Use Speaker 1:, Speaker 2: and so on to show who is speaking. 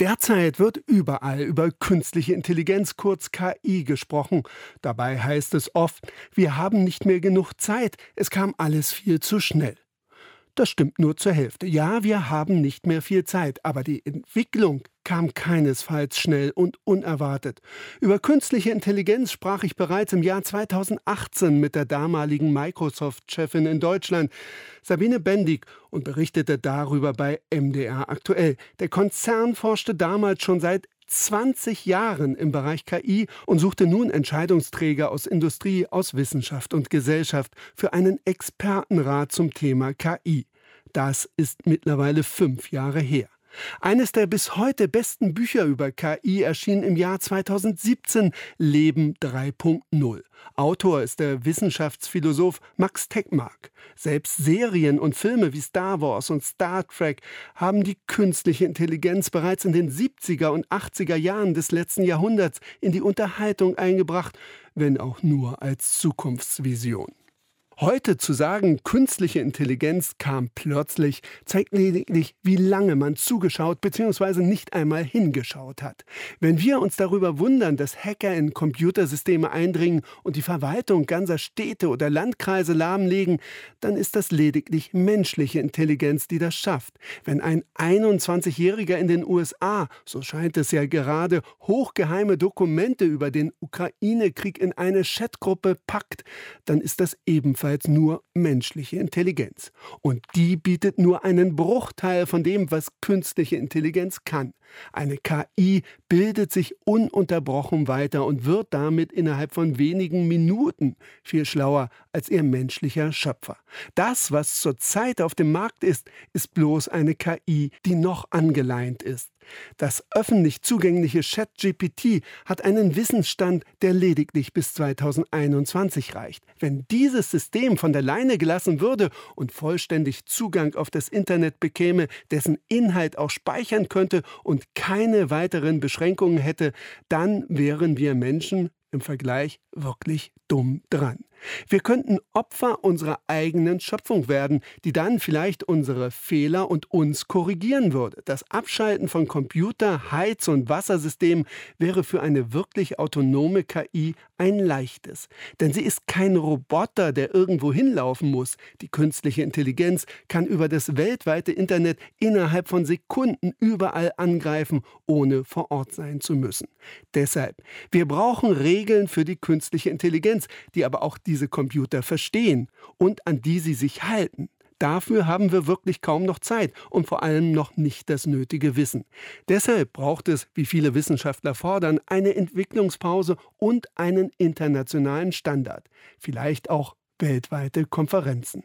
Speaker 1: Derzeit wird überall über künstliche Intelligenz, kurz KI, gesprochen. Dabei heißt es oft, wir haben nicht mehr genug Zeit, es kam alles viel zu schnell. Das stimmt nur zur Hälfte. Ja, wir haben nicht mehr viel Zeit, aber die Entwicklung kam keinesfalls schnell und unerwartet. Über künstliche Intelligenz sprach ich bereits im Jahr 2018 mit der damaligen Microsoft-Chefin in Deutschland, Sabine Bendig, und berichtete darüber bei MDR aktuell. Der Konzern forschte damals schon seit 20 Jahren im Bereich KI und suchte nun Entscheidungsträger aus Industrie, aus Wissenschaft und Gesellschaft für einen Expertenrat zum Thema KI. Das ist mittlerweile fünf Jahre her. Eines der bis heute besten Bücher über KI erschien im Jahr 2017, Leben 3.0. Autor ist der Wissenschaftsphilosoph Max Tegmark. Selbst Serien und Filme wie Star Wars und Star Trek haben die künstliche Intelligenz bereits in den 70er und 80er Jahren des letzten Jahrhunderts in die Unterhaltung eingebracht, wenn auch nur als Zukunftsvision. Heute zu sagen, künstliche Intelligenz kam plötzlich, zeigt lediglich, wie lange man zugeschaut bzw. nicht einmal hingeschaut hat. Wenn wir uns darüber wundern, dass Hacker in Computersysteme eindringen und die Verwaltung ganzer Städte oder Landkreise lahmlegen, dann ist das lediglich menschliche Intelligenz, die das schafft. Wenn ein 21-Jähriger in den USA, so scheint es ja gerade, hochgeheime Dokumente über den Ukraine-Krieg in eine Chatgruppe packt, dann ist das ebenfalls ebenfalls nur menschliche Intelligenz. Und die bietet nur einen Bruchteil von dem, was künstliche Intelligenz kann. Eine KI bildet sich ununterbrochen weiter und wird damit innerhalb von wenigen Minuten viel schlauer als ihr menschlicher Schöpfer. Das, was zurzeit auf dem Markt ist, ist bloß eine KI, die noch angeleint ist. Das öffentlich zugängliche ChatGPT hat einen Wissensstand, der lediglich bis 2021 reicht. Wenn dieses System von der Leine gelassen würde und vollständig Zugang auf das Internet bekäme, dessen Inhalt auch speichern könnte und keine weiteren Beschränkungen hätte, dann wären wir Menschen im Vergleich wirklich dumm dran. Wir könnten Opfer unserer eigenen Schöpfung werden, die dann vielleicht unsere Fehler und uns korrigieren würde. Das Abschalten von Computer, Heiz- und Wassersystemen wäre für eine wirklich autonome KI ein leichtes. Denn sie ist kein Roboter, der irgendwo hinlaufen muss. Die künstliche Intelligenz kann über das weltweite Internet innerhalb von Sekunden überall angreifen, ohne vor Ort sein zu müssen. Deshalb, wir brauchen Regeln für die künstliche Intelligenz, die aber auch diese Computer verstehen und an die sie sich halten. Dafür haben wir wirklich kaum noch Zeit und vor allem noch nicht das nötige Wissen. Deshalb braucht es, wie viele Wissenschaftler fordern, eine Entwicklungspause und einen internationalen Standard. Vielleicht auch weltweite Konferenzen.